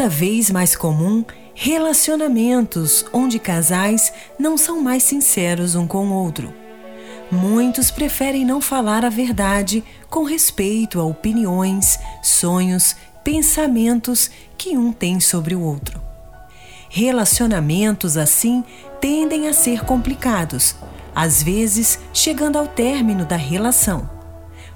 Cada vez mais comum relacionamentos onde casais não são mais sinceros um com o outro. Muitos preferem não falar a verdade com respeito a opiniões, sonhos, pensamentos que um tem sobre o outro. Relacionamentos assim tendem a ser complicados, às vezes chegando ao término da relação.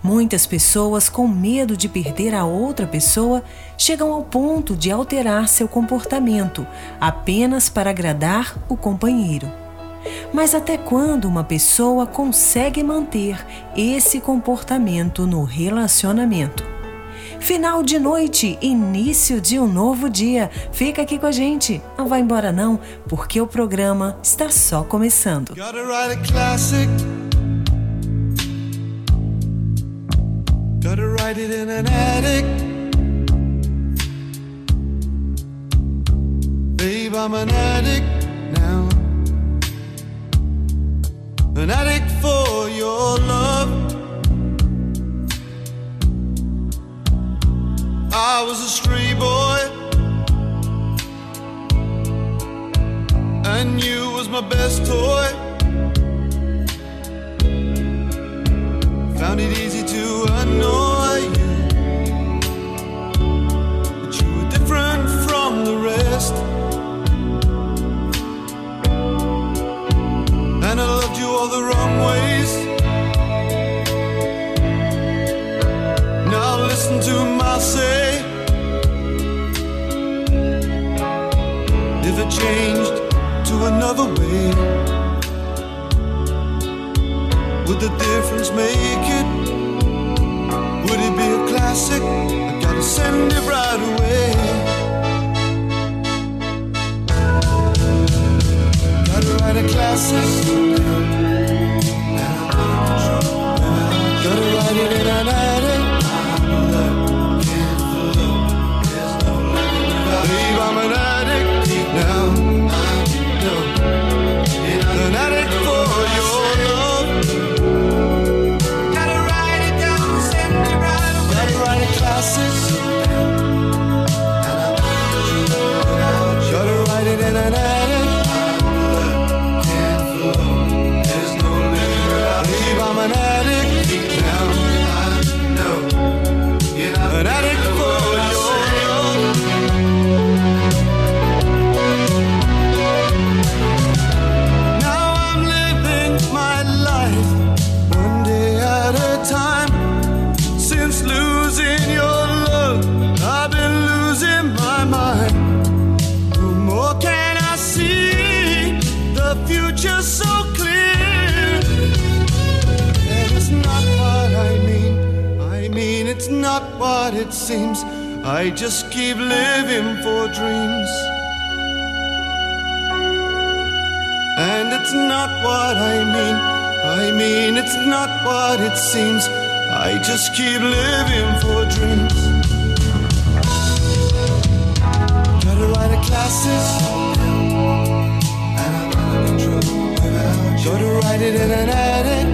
Muitas pessoas, com medo de perder a outra pessoa, chegam ao ponto de alterar seu comportamento apenas para agradar o companheiro. Mas até quando uma pessoa consegue manter esse comportamento no relacionamento? Final de noite, início de um novo dia. Fica aqui com a gente. Não vai embora não, porque o programa está só começando. Gotta write it in an attic. Babe, I'm an addict now. An addict for your love. I was a stray boy. And you was my best toy. Another way. Would the difference make it? Would it be a classic? I gotta send it right away. Gotta write a classic. Not what it seems. I just keep living for dreams. And it's not what I mean. I mean, it's not what it seems. I just keep living for dreams. Gotta write a classic. Gotta write it in an attic.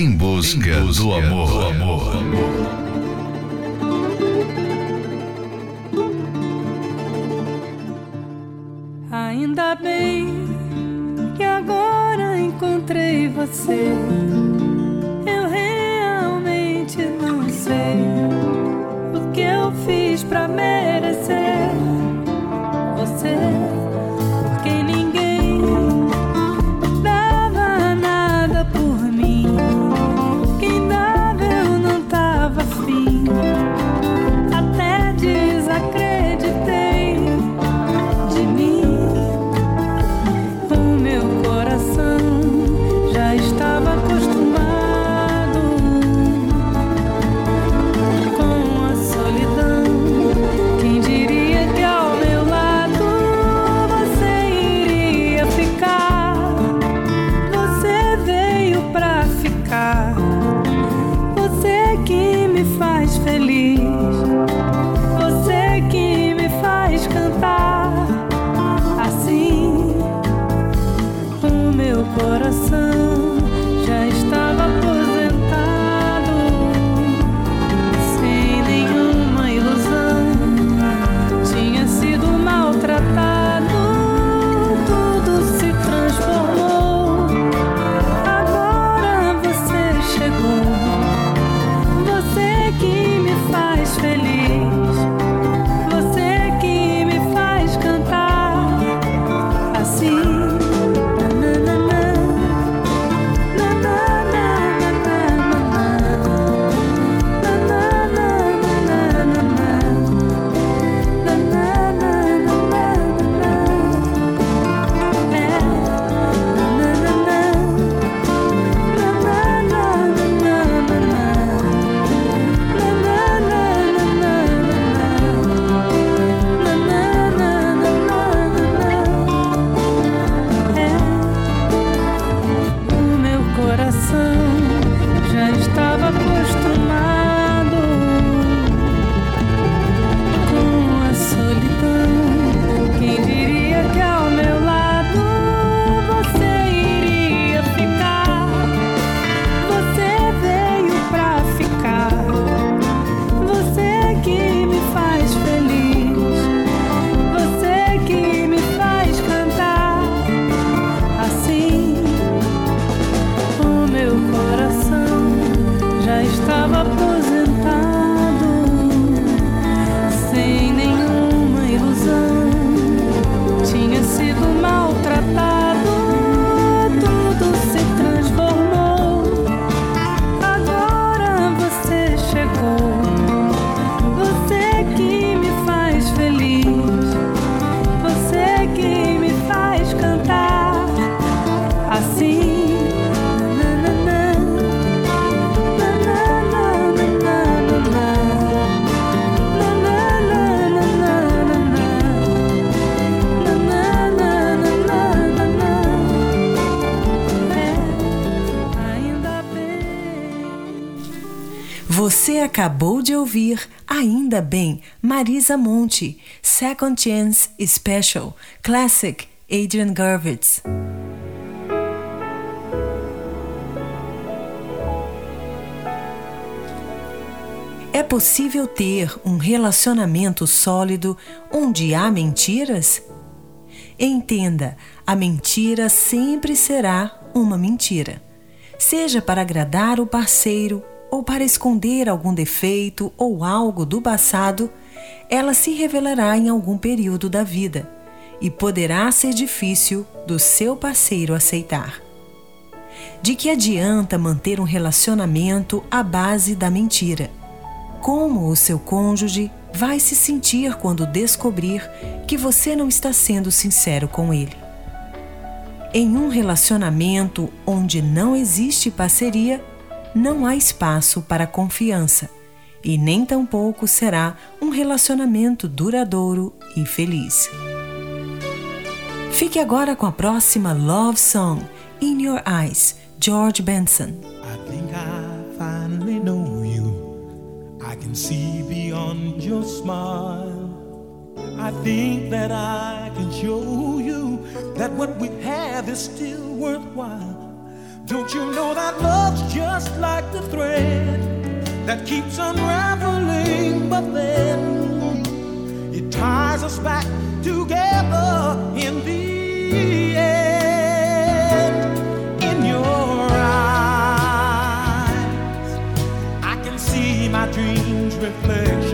Em busca, em busca do amor. Do amor. Ainda bem que agora encontrei você. Eu realmente não sei o que eu fiz pra merecer ouvir Ainda Bem, Marisa Monte, Second Chance Special, Classic, Adrian Gurvitz. É possível ter um relacionamento sólido onde há mentiras? Entenda, a mentira sempre será uma mentira. Seja para agradar o parceiro ou para esconder algum defeito ou algo do passado, ela se revelará em algum período da vida e poderá ser difícil do seu parceiro aceitar. De que adianta manter um relacionamento à base da mentira? Como o seu cônjuge vai se sentir quando descobrir que você não está sendo sincero com ele? Em um relacionamento onde não existe parceria, não há espaço para confiança e nem tampouco será um relacionamento duradouro e feliz. Fique agora com a próxima Love Song, In Your Eyes, George Benson. I think I finally know you. I can see beyond your smile. I think that I can show you that what we have is still worthwhile. Don't you know that love's just like the thread that keeps unraveling, but then it ties us back together in the end. In your eyes, I can see my dreams, reflections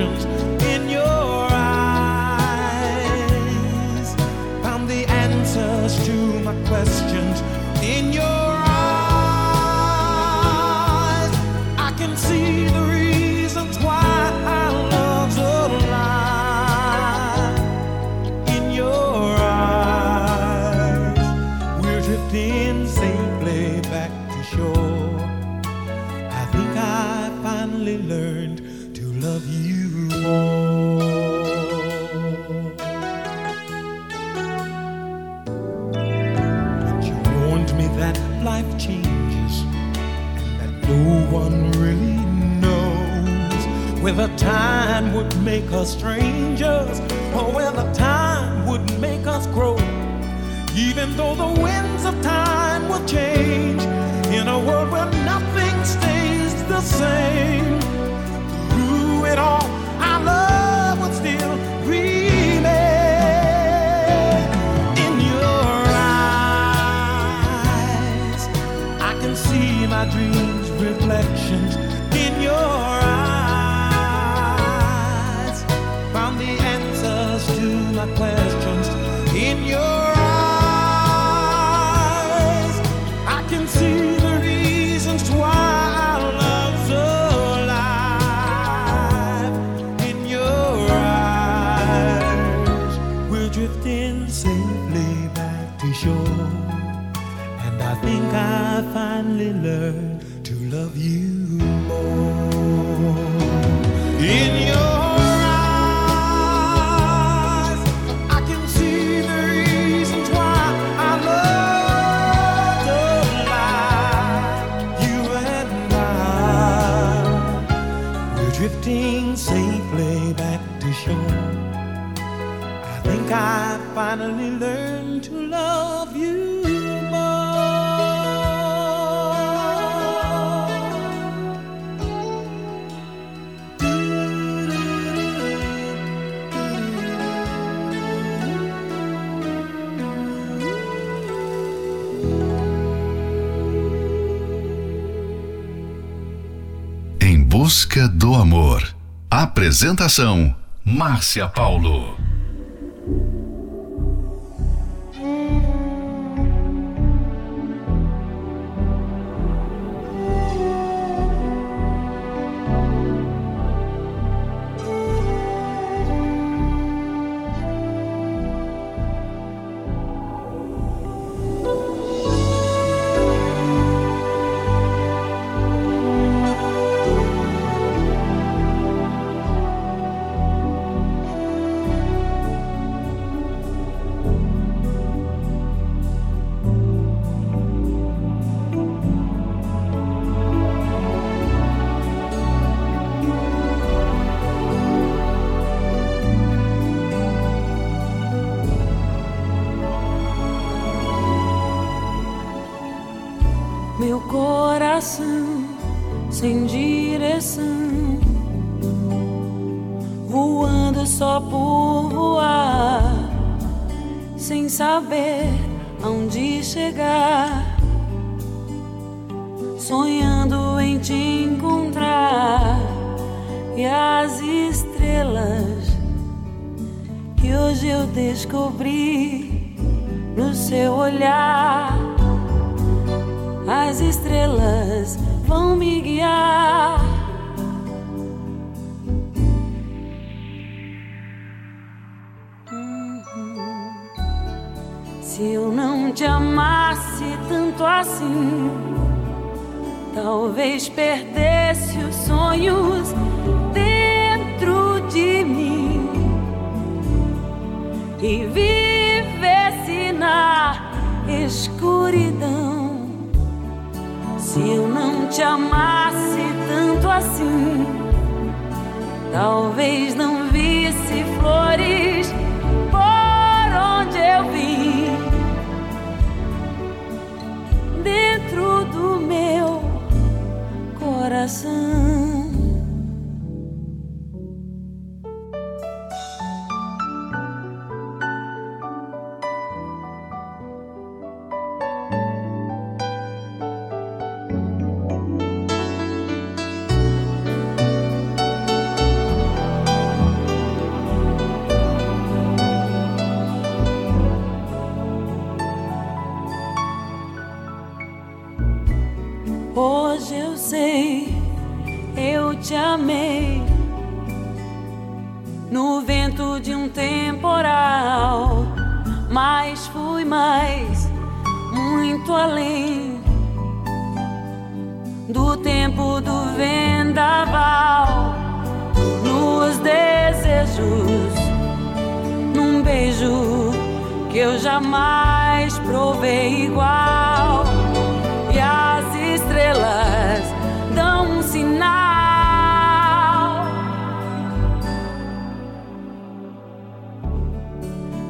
think I finally learned to love you Em busca do amor. Apresentação: Márcia Paulo. As estrelas vão me guiar. Uhum. Se eu não te amasse tanto assim, talvez perdesse os sonhos dentro de mim e vivesse na escuridão. Se eu não te amasse tanto assim, talvez não visse flores por onde eu vim. Dentro do meu coração.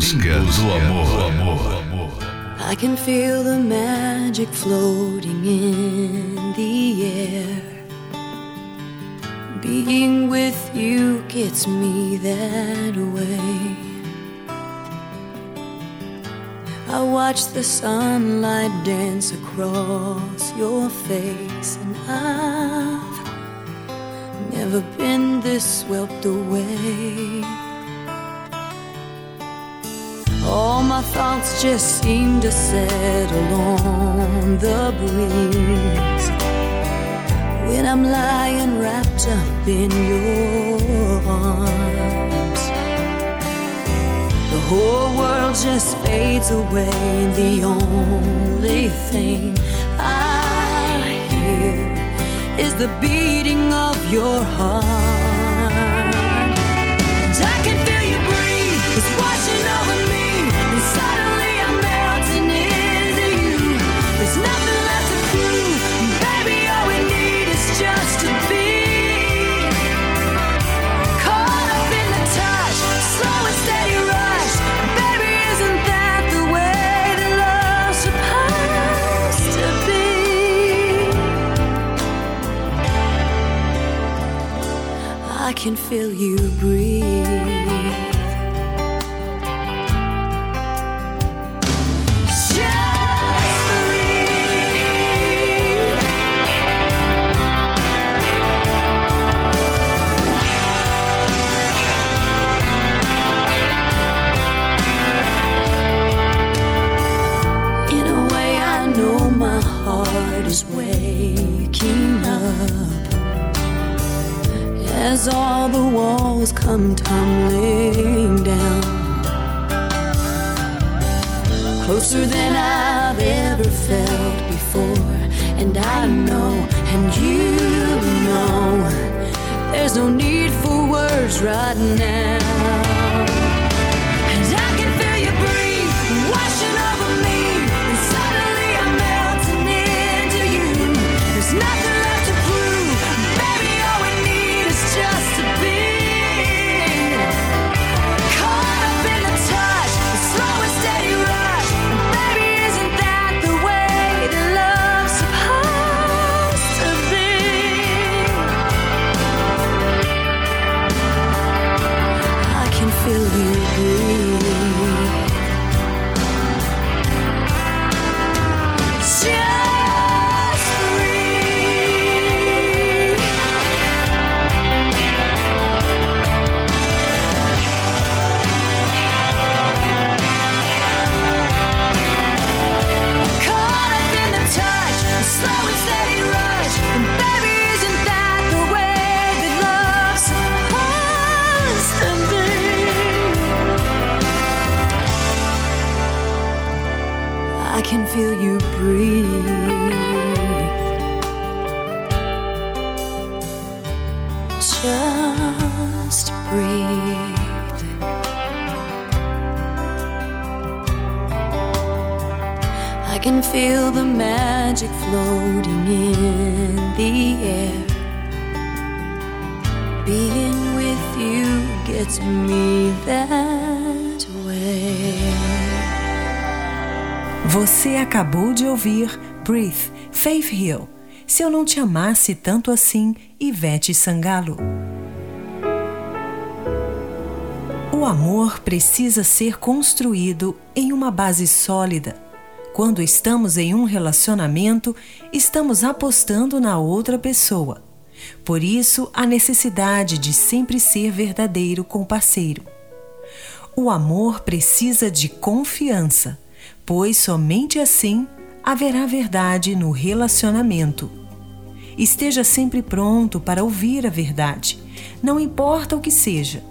Busca, do, amor. I can feel the magic floating in the air. Being with you gets me that way. I watch the sunlight dance across your face, and I've never been this swept away. All my thoughts just seem to settle on the breeze when I'm lying wrapped up in your arms. The whole world just fades away, and the only thing I hear is the beating of your heart. Can feel you breathe. As all the walls come tumbling down. Closer than I've ever felt before, and I know, and you know, there's no need for words right now. Ouvir Breathe, Faith Hill. Se eu não te amasse tanto assim, Ivete Sangalo. O amor precisa ser construído em uma base sólida quando estamos em um relacionamento, estamos apostando na outra pessoa. Por isso, a necessidade de sempre ser verdadeiro com o parceiro. O amor precisa de confiança, pois somente assim haverá verdade no relacionamento. Esteja sempre pronto para ouvir a verdade, não importa o que seja.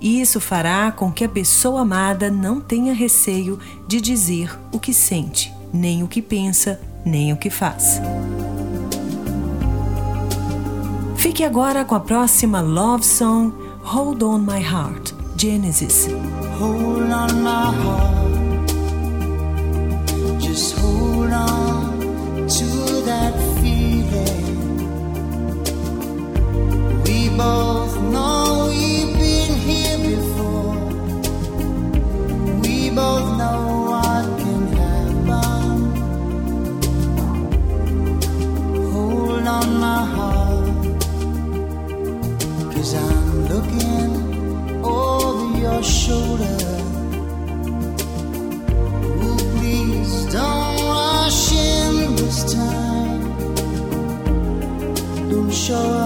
Isso fará com que a pessoa amada não tenha receio de dizer o que sente, nem o que pensa, nem o que faz. Fique agora com a próxima love song Hold on My Heart, Genesis. Hold on my heart. Just hold on to that feeling. We both know we here before. We both know what can happen. Hold on my heart, cause I'm looking over your shoulder. Show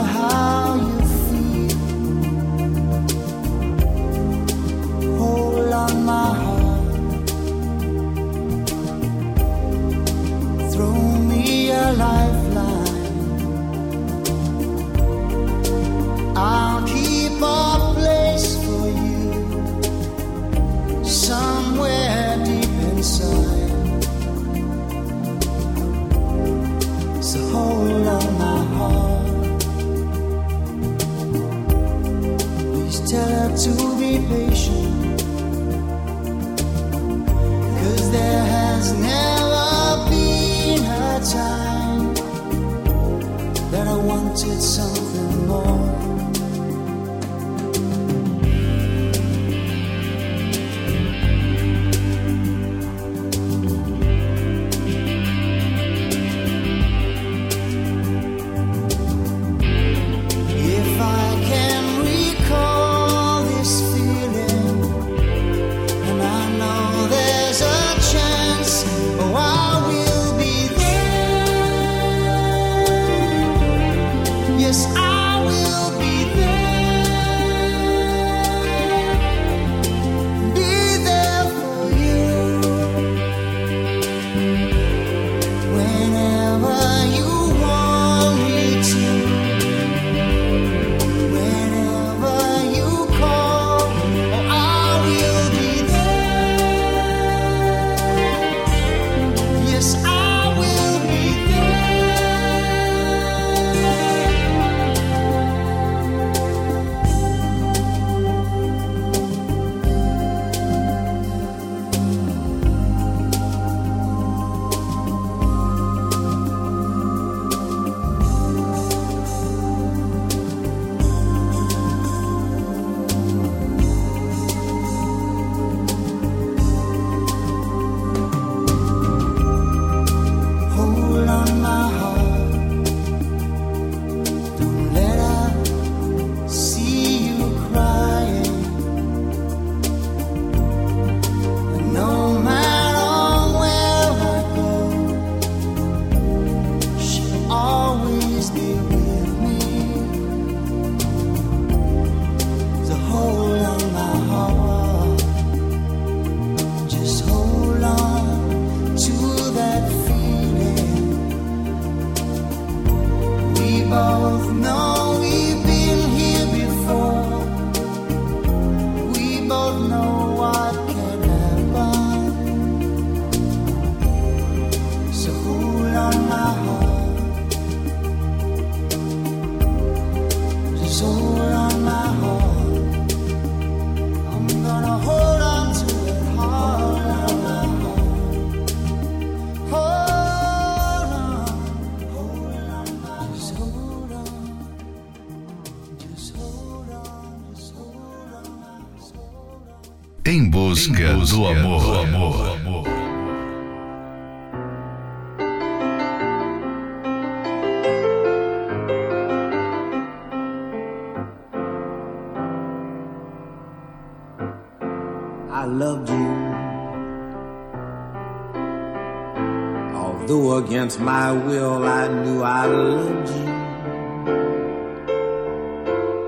against my will, I knew I loved you.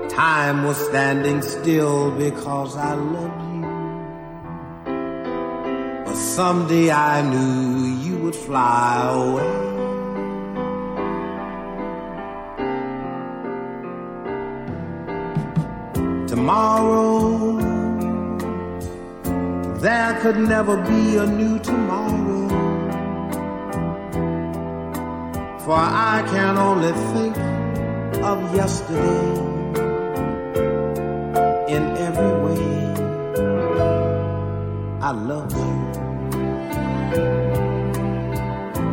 Time was standing still because I loved you. But someday I knew you would fly away. tomorrow. There could never be a new tomorrow. for I can only think of yesterday in every way. I love you.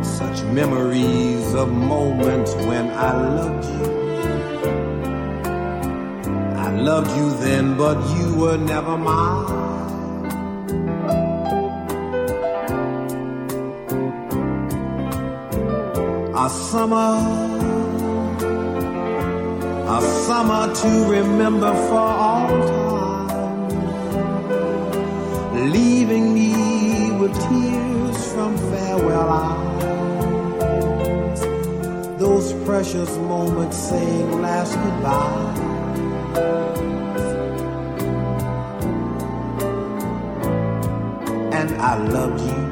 Such memories of moments when I loved you. I loved you then, but you were never mine. summer, a summer to remember for all time, leaving me with tears from farewell eyes. Those precious moments saying last goodbye. And I loved you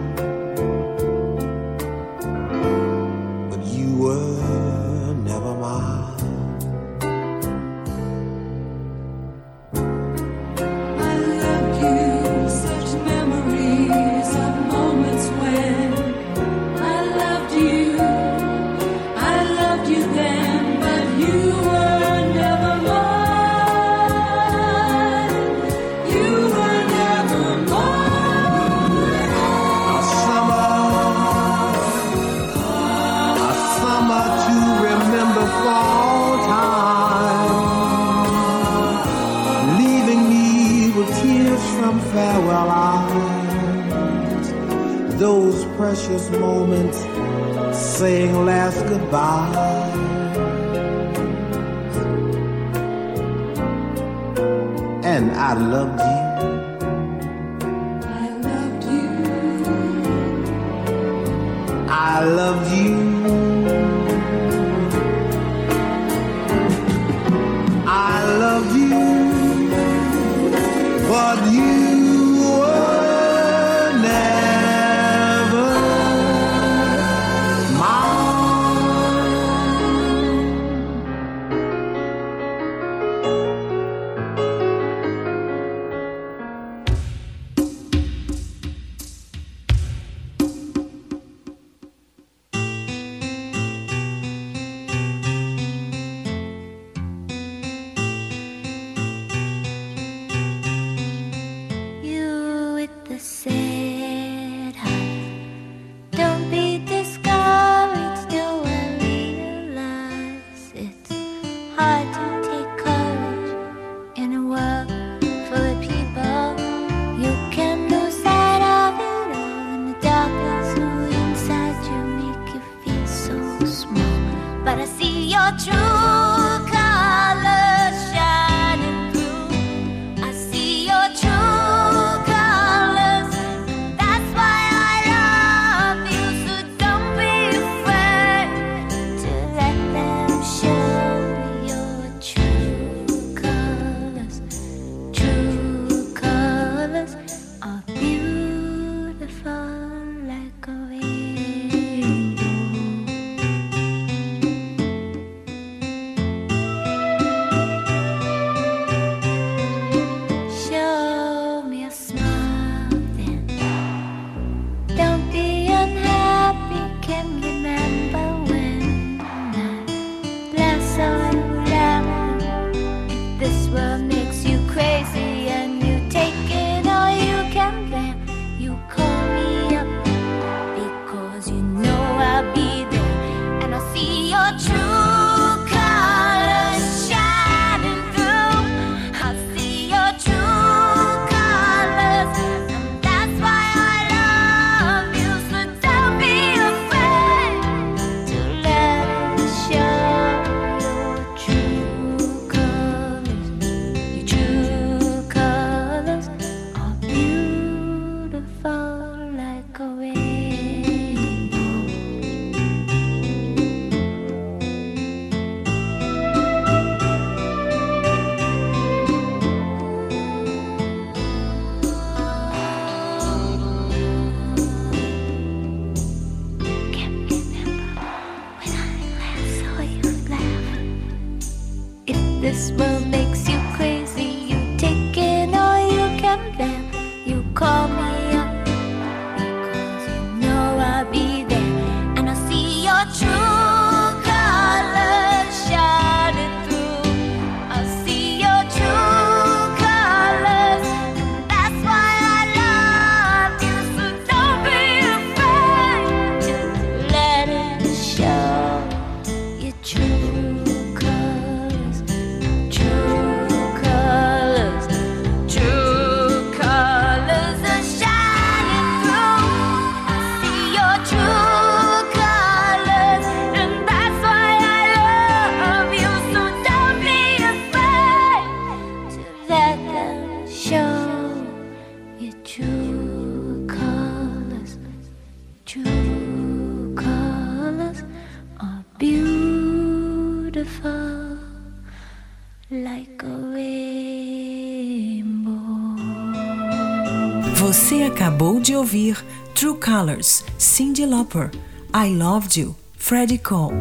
de ouvir True Colors, Cyndi Lauper, I Loved You, Freddie Cole.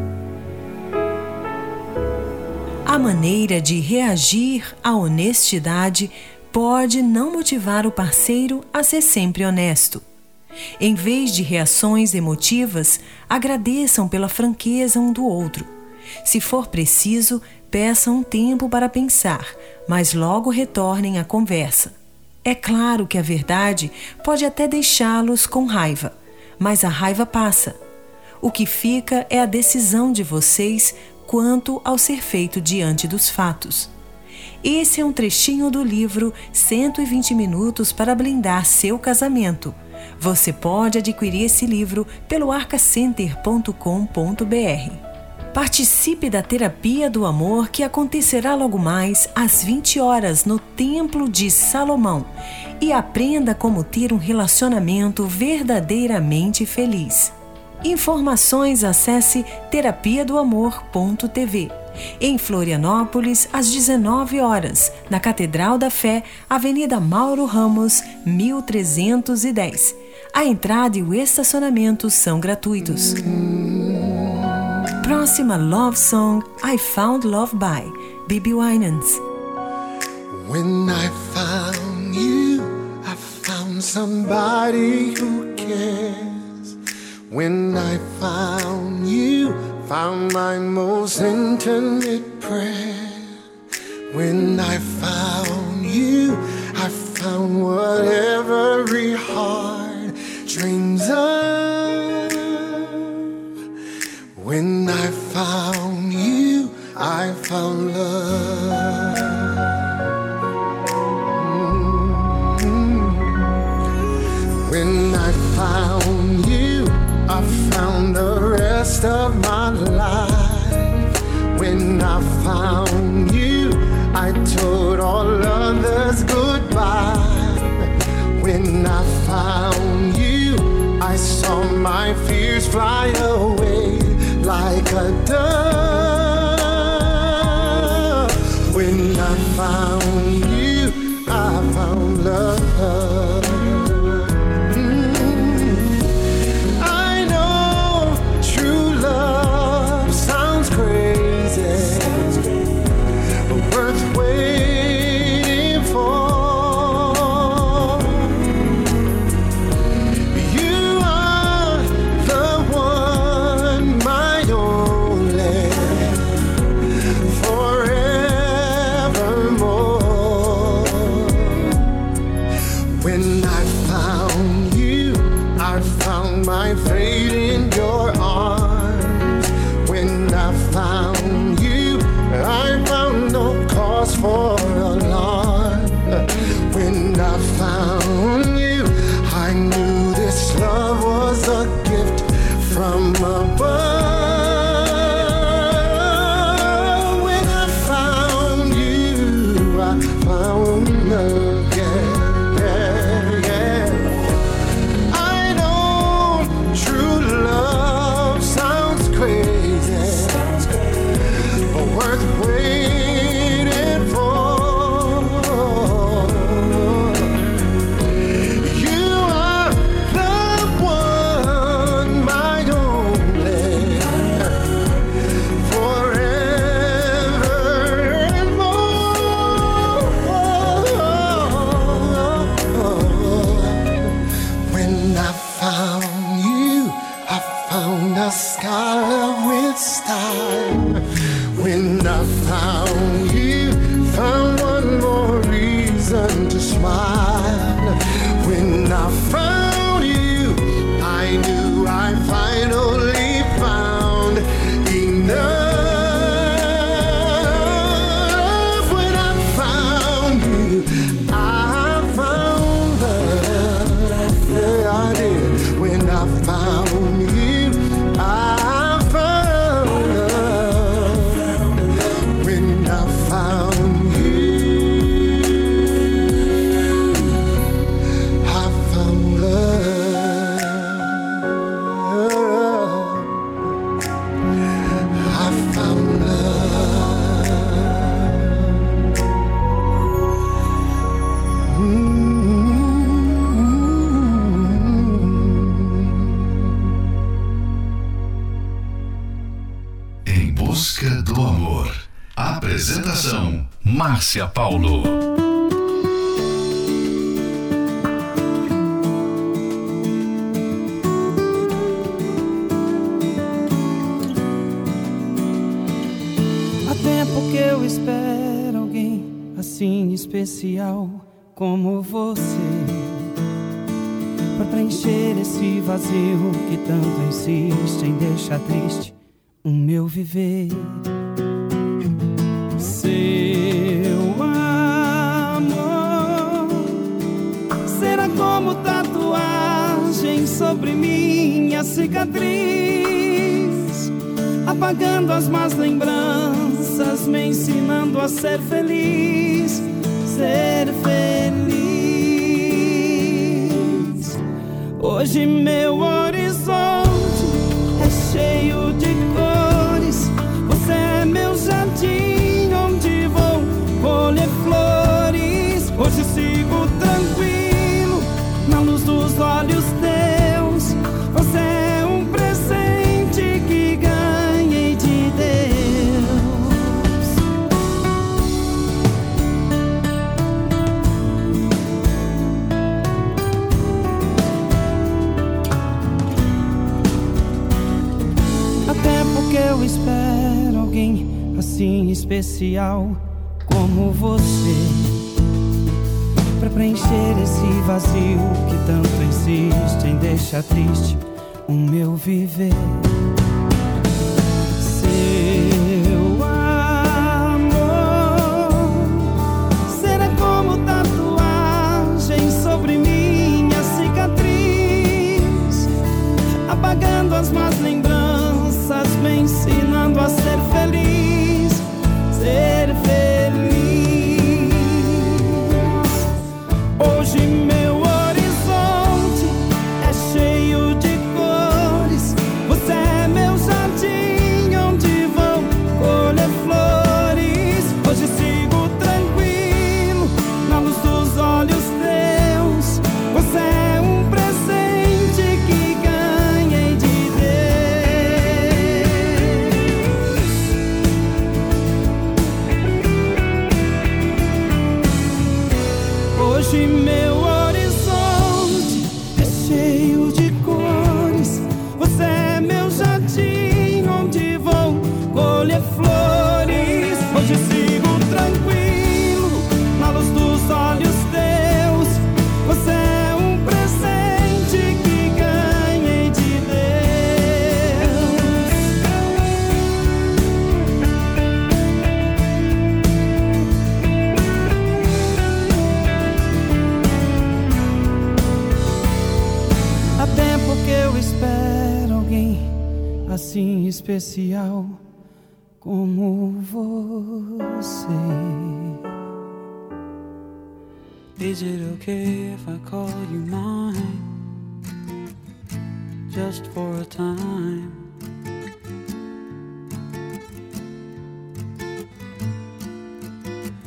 A maneira de reagir à honestidade pode não motivar o parceiro a ser sempre honesto. Em vez de reações emotivas, agradeçam pela franqueza um do outro. Se for preciso, peçam um tempo para pensar, mas logo retornem à conversa. É claro que a verdade pode até deixá-los com raiva, mas a raiva passa. O que fica é a decisão de vocês quanto ao ser feito diante dos fatos. Esse é um trechinho do livro 120 Minutos para Blindar Seu Casamento. Você pode adquirir esse livro pelo arcacenter.com.br. Participe da Terapia do Amor que acontecerá logo mais às 20 horas no Templo de Salomão e aprenda como ter um relacionamento verdadeiramente feliz. Informações acesse terapia do amor.tv. Em Florianópolis, às 19 horas, na Catedral da Fé, Avenida Mauro Ramos, 1310. A entrada e o estacionamento são gratuitos. Próxima Love Song I Found Love by Bibi Winans. When I found you, I found somebody who cares. When I found you, found my most intimate prayer. When I found you, I found what every heart dreams of. When I found you, I found love. When I found you, I found the rest of my life. When I found you, I told all others goodbye. When I found you, I saw my fears fly away right our love with style. When I found you, found one more reason to smile. When I found Márcia Paulo. Há tempo que eu espero alguém assim especial como você Pra preencher esse vazio que tanto insiste em deixar triste o meu viver. Cicatriz apagando as más lembranças, me ensinando a ser feliz, ser feliz. Hoje meu especial como você Pra preencher esse vazio que tanto insiste em deixar triste o meu viver. Especial como você. Is it okay if I call you mine? Just for a time.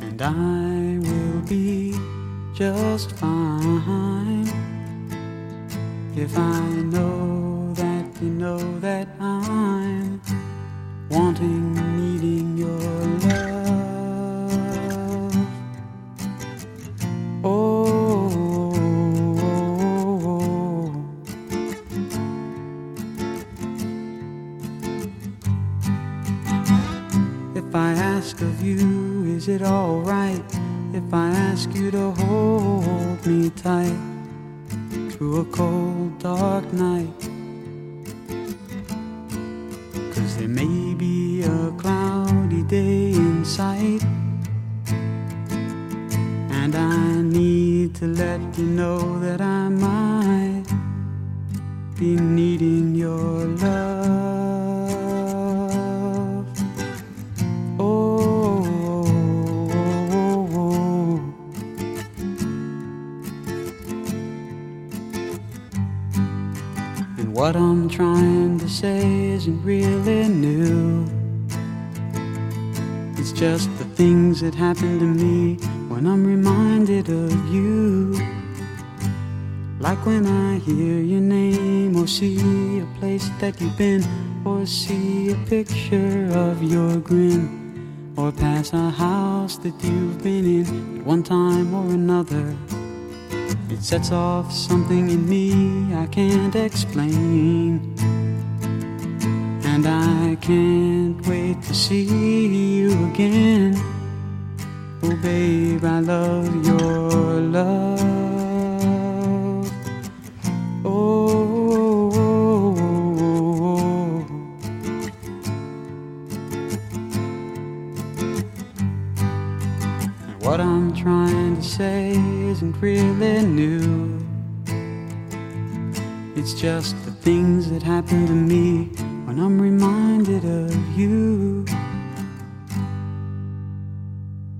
And I will be just fine. If I know that you know that I'm wanting, needing your love. Oh, If I ask of you, is it alright if I ask you to hold me tight through a cold, dark night? Cause there be a cloudy day in sight. And I need to let you know that I might be needing your love. What I'm trying to say isn't really new. It's just the things that happen to me when I'm reminded of you. Like when I hear your name or see a place that you've been or see a picture of your grin or pass a house that you've been in at one time or another. It sets off something in me I can't explain. And I can't wait to see you again. Oh, babe, I love your love. Oh. What I'm trying to say isn't really new. It's just the things that happen to me when I'm reminded of you.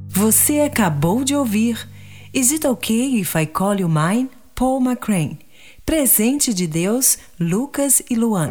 Você acabou de ouvir Is It Okay If I Call You Mine? Paul McCrane. Presente de Deus, Lucas e Luan.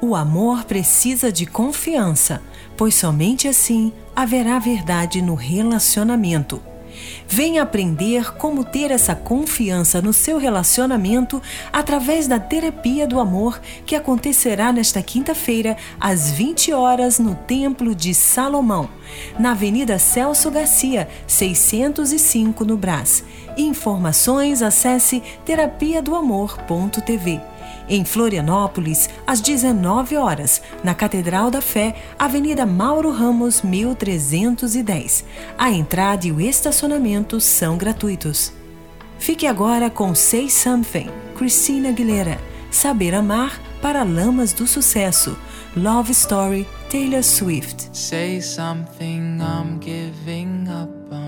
o amor precisa de confiança, pois somente assim haverá verdade no relacionamento. Venha aprender como ter essa confiança no seu relacionamento através da terapia do amor que acontecerá nesta quinta-feira às 20 horas no Templo de Salomão, na Avenida Celso Garcia, 605 no Brás. Informações acesse terapia do amor.tv. Em Florianópolis, às 19 horas, na Catedral da Fé, Avenida Mauro Ramos, 1310. A entrada e o estacionamento são gratuitos. Fique agora com Say Something, Christina Aguilera. Saber amar para lamas do sucesso. Love Story, Taylor Swift. Say something, I'm giving up on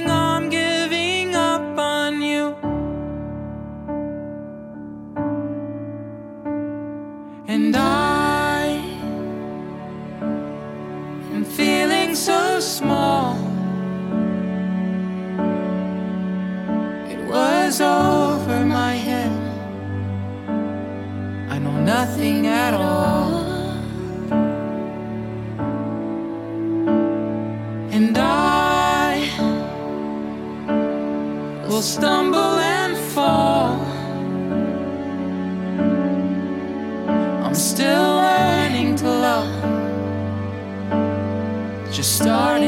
nothing at all. And I will stumble and fall. I'm still learning to love. Just starting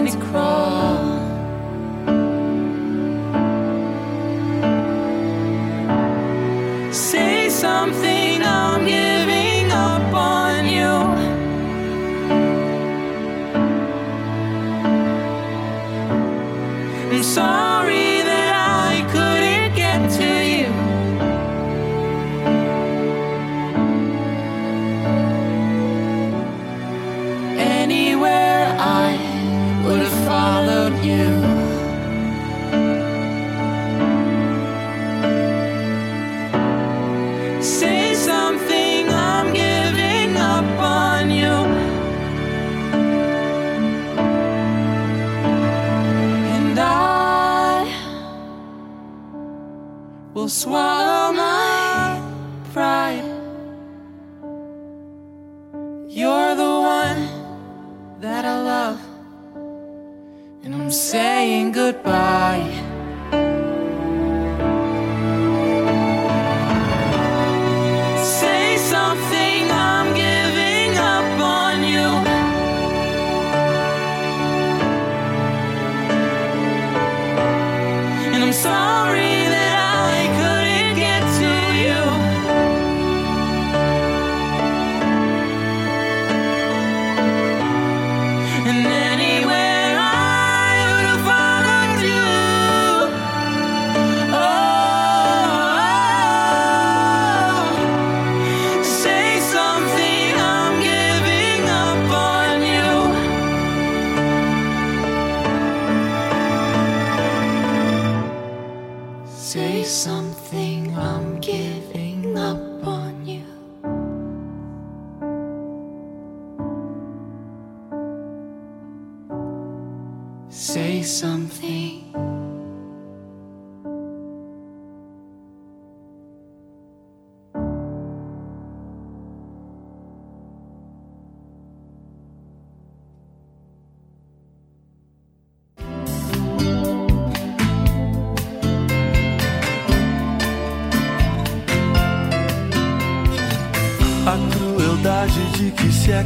swallow.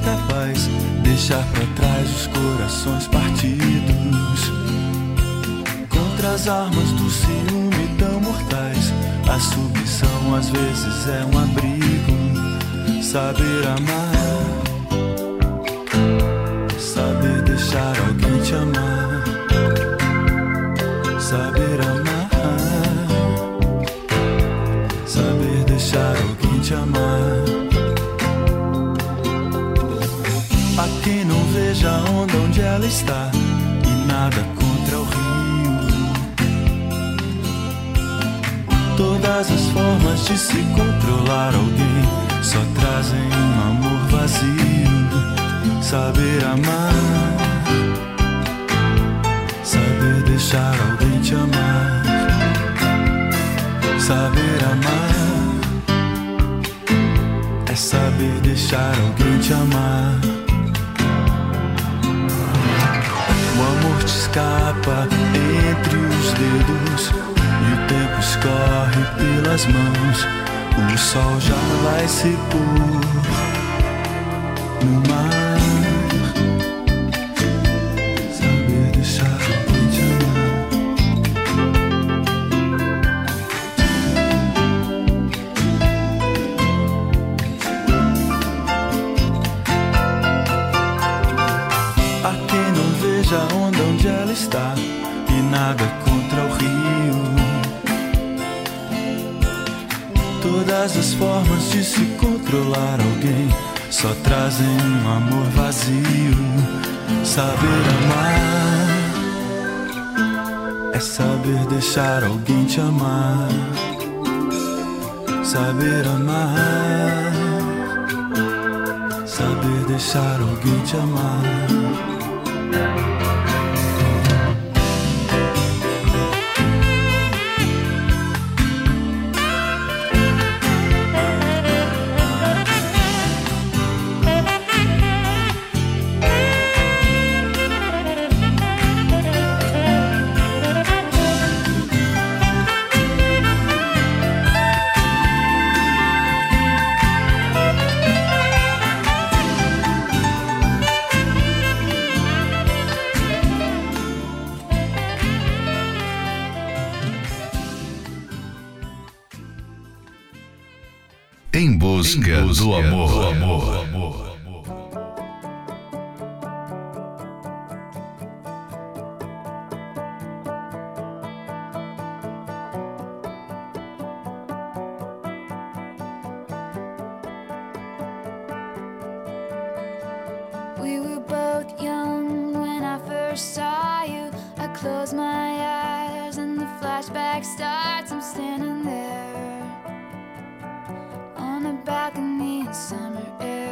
Jack. escapa entre os dedos e o tempo escorre pelas mãos. O sol já vai se pôr no mar. só trazem um amor vazio. Saber amar é saber deixar alguém te amar. Saber amar, saber deixar alguém te amar. We were both young when I first saw you. I close my eyes and the flashback starts. I'm standing there on a balcony in summer air.